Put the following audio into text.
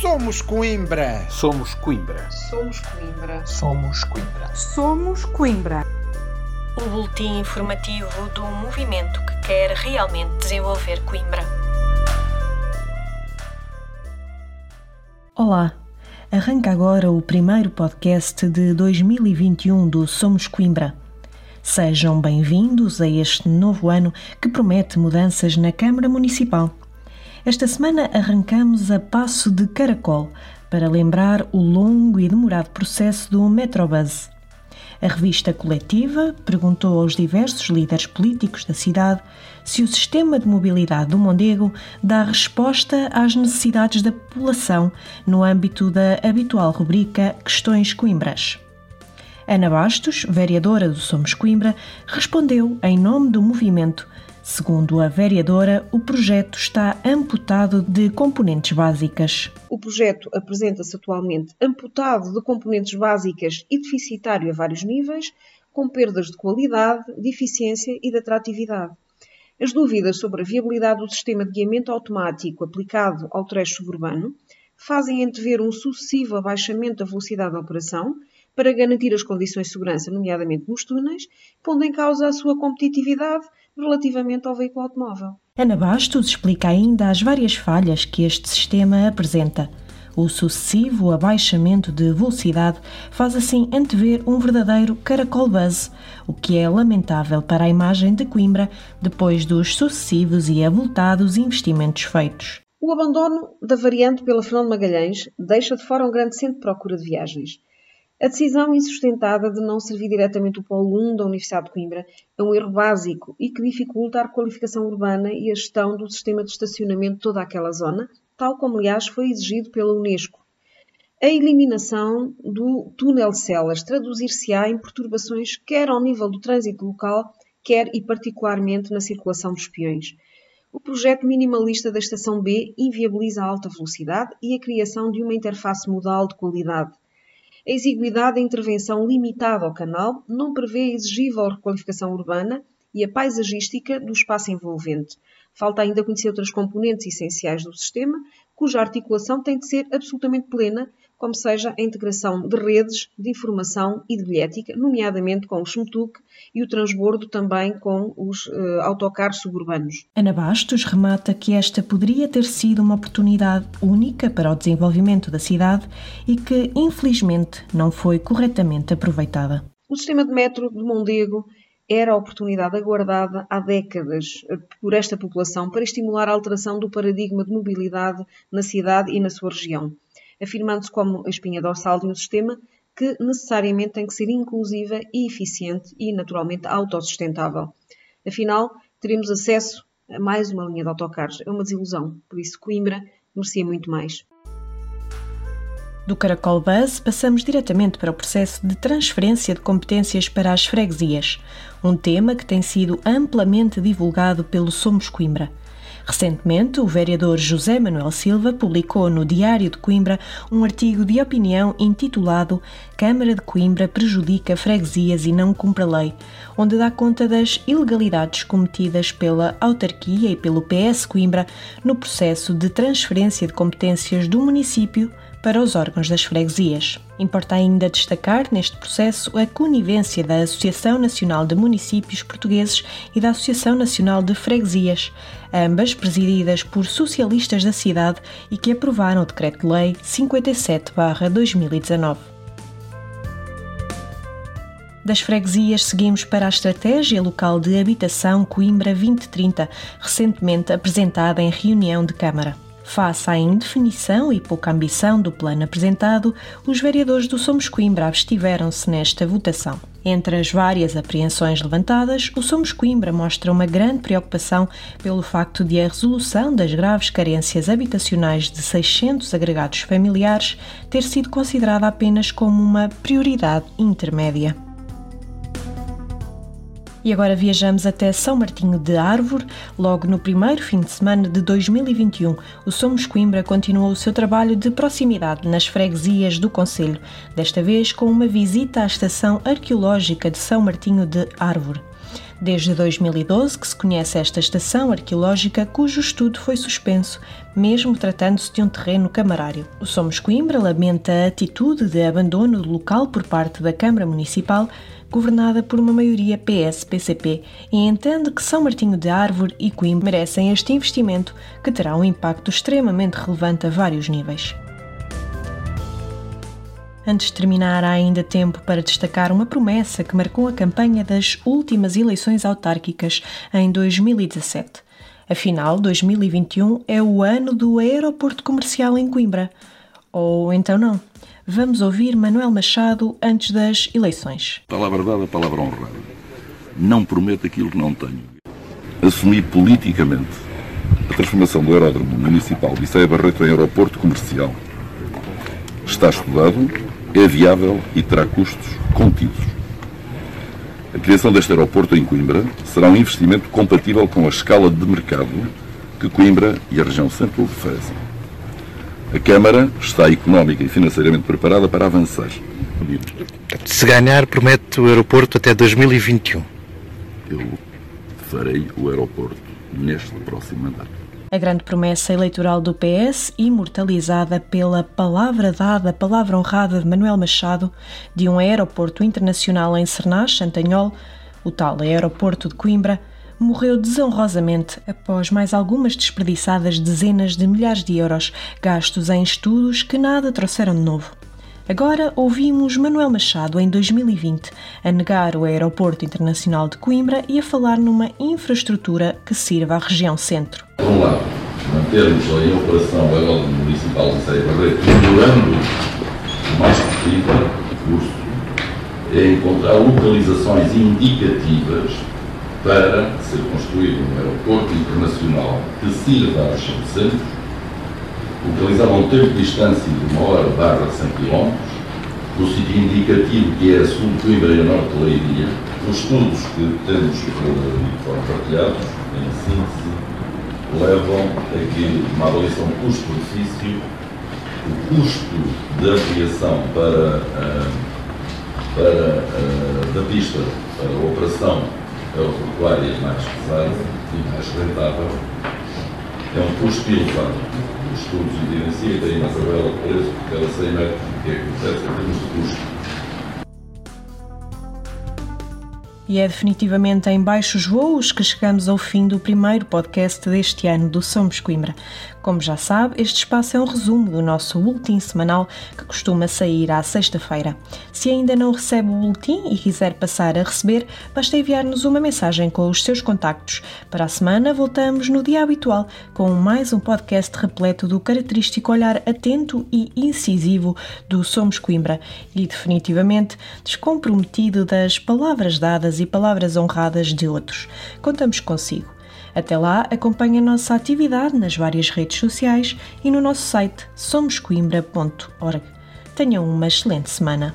Somos Coimbra. Somos Coimbra. Somos Coimbra. Somos Coimbra. Somos Coimbra. O boletim informativo do movimento que quer realmente desenvolver Coimbra. Olá. Arranca agora o primeiro podcast de 2021 do Somos Coimbra. Sejam bem-vindos a este novo ano que promete mudanças na Câmara Municipal. Esta semana arrancamos a passo de caracol para lembrar o longo e demorado processo do Metrobus. A revista coletiva perguntou aos diversos líderes políticos da cidade se o sistema de mobilidade do Mondego dá resposta às necessidades da população no âmbito da habitual rubrica Questões Coimbras. Ana Bastos, vereadora do Somos Coimbra, respondeu em nome do movimento Segundo a vereadora, o projeto está amputado de componentes básicas. O projeto apresenta-se atualmente amputado de componentes básicas e deficitário a vários níveis, com perdas de qualidade, de eficiência e de atratividade. As dúvidas sobre a viabilidade do sistema de guiamento automático aplicado ao trecho suburbano fazem antever um sucessivo abaixamento da velocidade da operação para garantir as condições de segurança, nomeadamente nos túneis, pondo em causa a sua competitividade relativamente ao veículo automóvel. Ana Bastos explica ainda as várias falhas que este sistema apresenta. O sucessivo abaixamento de velocidade faz assim antever um verdadeiro caracol buzz, o que é lamentável para a imagem de Coimbra depois dos sucessivos e avultados investimentos feitos. O abandono da variante pela Fernando Magalhães deixa de fora um grande centro de procura de viagens. A decisão insustentada de não servir diretamente o Polo 1 da Universidade de Coimbra é um erro básico e que dificulta a requalificação urbana e a gestão do sistema de estacionamento de toda aquela zona, tal como, aliás, foi exigido pela Unesco. A eliminação do túnel celas traduzir-se-á em perturbações quer ao nível do trânsito local, quer e particularmente na circulação dos peões. O projeto minimalista da Estação B inviabiliza a alta velocidade e a criação de uma interface modal de qualidade. A exiguidade da intervenção limitada ao canal não prevê a exigível requalificação urbana e a paisagística do espaço envolvente. Falta ainda conhecer outras componentes essenciais do sistema, cuja articulação tem de ser absolutamente plena, como seja a integração de redes de informação e de bilhética, nomeadamente com o SMTUC e o transbordo também com os uh, autocarros suburbanos. Ana Bastos remata que esta poderia ter sido uma oportunidade única para o desenvolvimento da cidade e que, infelizmente, não foi corretamente aproveitada. O sistema de metro de Mondego era a oportunidade aguardada há décadas eh, por esta população para estimular a alteração do paradigma de mobilidade na cidade e na sua região, afirmando-se como a espinha dorsal de um sistema que necessariamente tem que ser inclusiva e eficiente e, naturalmente, autossustentável. Afinal, teremos acesso a mais uma linha de autocarros. É uma desilusão, por isso Coimbra merecia muito mais. Do Caracol Buzz, passamos diretamente para o processo de transferência de competências para as freguesias, um tema que tem sido amplamente divulgado pelo Somos Coimbra. Recentemente, o vereador José Manuel Silva publicou no Diário de Coimbra um artigo de opinião intitulado Câmara de Coimbra prejudica freguesias e não cumpre a lei, onde dá conta das ilegalidades cometidas pela autarquia e pelo PS Coimbra no processo de transferência de competências do município para os órgãos das freguesias. Importa ainda destacar neste processo a conivência da Associação Nacional de Municípios Portugueses e da Associação Nacional de Freguesias, ambas presididas por socialistas da cidade e que aprovaram o Decreto-Lei 57-2019. Das freguesias, seguimos para a Estratégia Local de Habitação Coimbra 2030, recentemente apresentada em reunião de Câmara. Face à indefinição e pouca ambição do plano apresentado, os vereadores do Somos Coimbra abstiveram-se nesta votação. Entre as várias apreensões levantadas, o Somos Coimbra mostra uma grande preocupação pelo facto de a resolução das graves carências habitacionais de 600 agregados familiares ter sido considerada apenas como uma prioridade intermédia. E agora viajamos até São Martinho de Árvore. Logo no primeiro fim de semana de 2021, o Somos Coimbra continuou o seu trabalho de proximidade nas freguesias do Conselho, desta vez com uma visita à estação arqueológica de São Martinho de Árvore. Desde 2012 que se conhece esta estação arqueológica cujo estudo foi suspenso, mesmo tratando-se de um terreno camarário. O Somos Coimbra lamenta a atitude de abandono do local por parte da Câmara Municipal, governada por uma maioria PS-PCP, e entende que São Martinho de Árvore e Coimbra merecem este investimento que terá um impacto extremamente relevante a vários níveis. Antes de terminar, há ainda tempo para destacar uma promessa que marcou a campanha das últimas eleições autárquicas em 2017. Afinal, 2021 é o ano do aeroporto comercial em Coimbra. Ou então não. Vamos ouvir Manuel Machado antes das eleições. Palavra dada, palavra honrada. Não prometo aquilo que não tenho. Assumi politicamente a transformação do aeródromo municipal de Issaia Barreto em aeroporto comercial. Está estudado, é viável e terá custos contidos. A criação deste aeroporto em Coimbra será um investimento compatível com a escala de mercado que Coimbra e a região centro oferecem. A Câmara está económica e financeiramente preparada para avançar. Se ganhar, promete o aeroporto até 2021. Eu farei o aeroporto neste próximo mandato. A grande promessa eleitoral do PS, imortalizada pela palavra dada, palavra honrada de Manuel Machado, de um aeroporto internacional em Sernás, Santanhol, o tal aeroporto de Coimbra, morreu desonrosamente após mais algumas desperdiçadas dezenas de milhares de euros gastos em estudos que nada trouxeram de novo. Agora ouvimos Manuel Machado, em 2020, a negar o Aeroporto Internacional de Coimbra e a falar numa infraestrutura que sirva à região centro. Por um lado, mantermos em operação aeródromo municipal de Ceia Barreto, melhorando o mais possível o custo, é encontrar localizações indicativas para ser construído um aeroporto internacional que sirva região centro localizado a um tempo de distância de uma hora barra 100 km, no sítio indicativo que é a sul de Coimbra e norte de Leiria, os estudos que temos que foram partilhados, em síntese, levam a que uma avaliação custo-benefício, o custo da aviação para, para, da pista para a operação aeroportuária mais pesada e mais rentável é um custo elevado os estudos evidenciam e tem uma tabela de preço por cada 100 metros, que é que acontece em termos de custo. E é definitivamente em baixos voos que chegamos ao fim do primeiro podcast deste ano do Somos Coimbra. Como já sabe, este espaço é um resumo do nosso boletim semanal que costuma sair à sexta-feira. Se ainda não recebe o boletim e quiser passar a receber, basta enviar-nos uma mensagem com os seus contactos. Para a semana voltamos no dia habitual com mais um podcast repleto do característico olhar atento e incisivo do Somos Coimbra e definitivamente descomprometido das palavras dadas e palavras honradas de outros. Contamos consigo. Até lá, acompanhe a nossa atividade nas várias redes sociais e no nosso site somoscoimbra.org. Tenham uma excelente semana.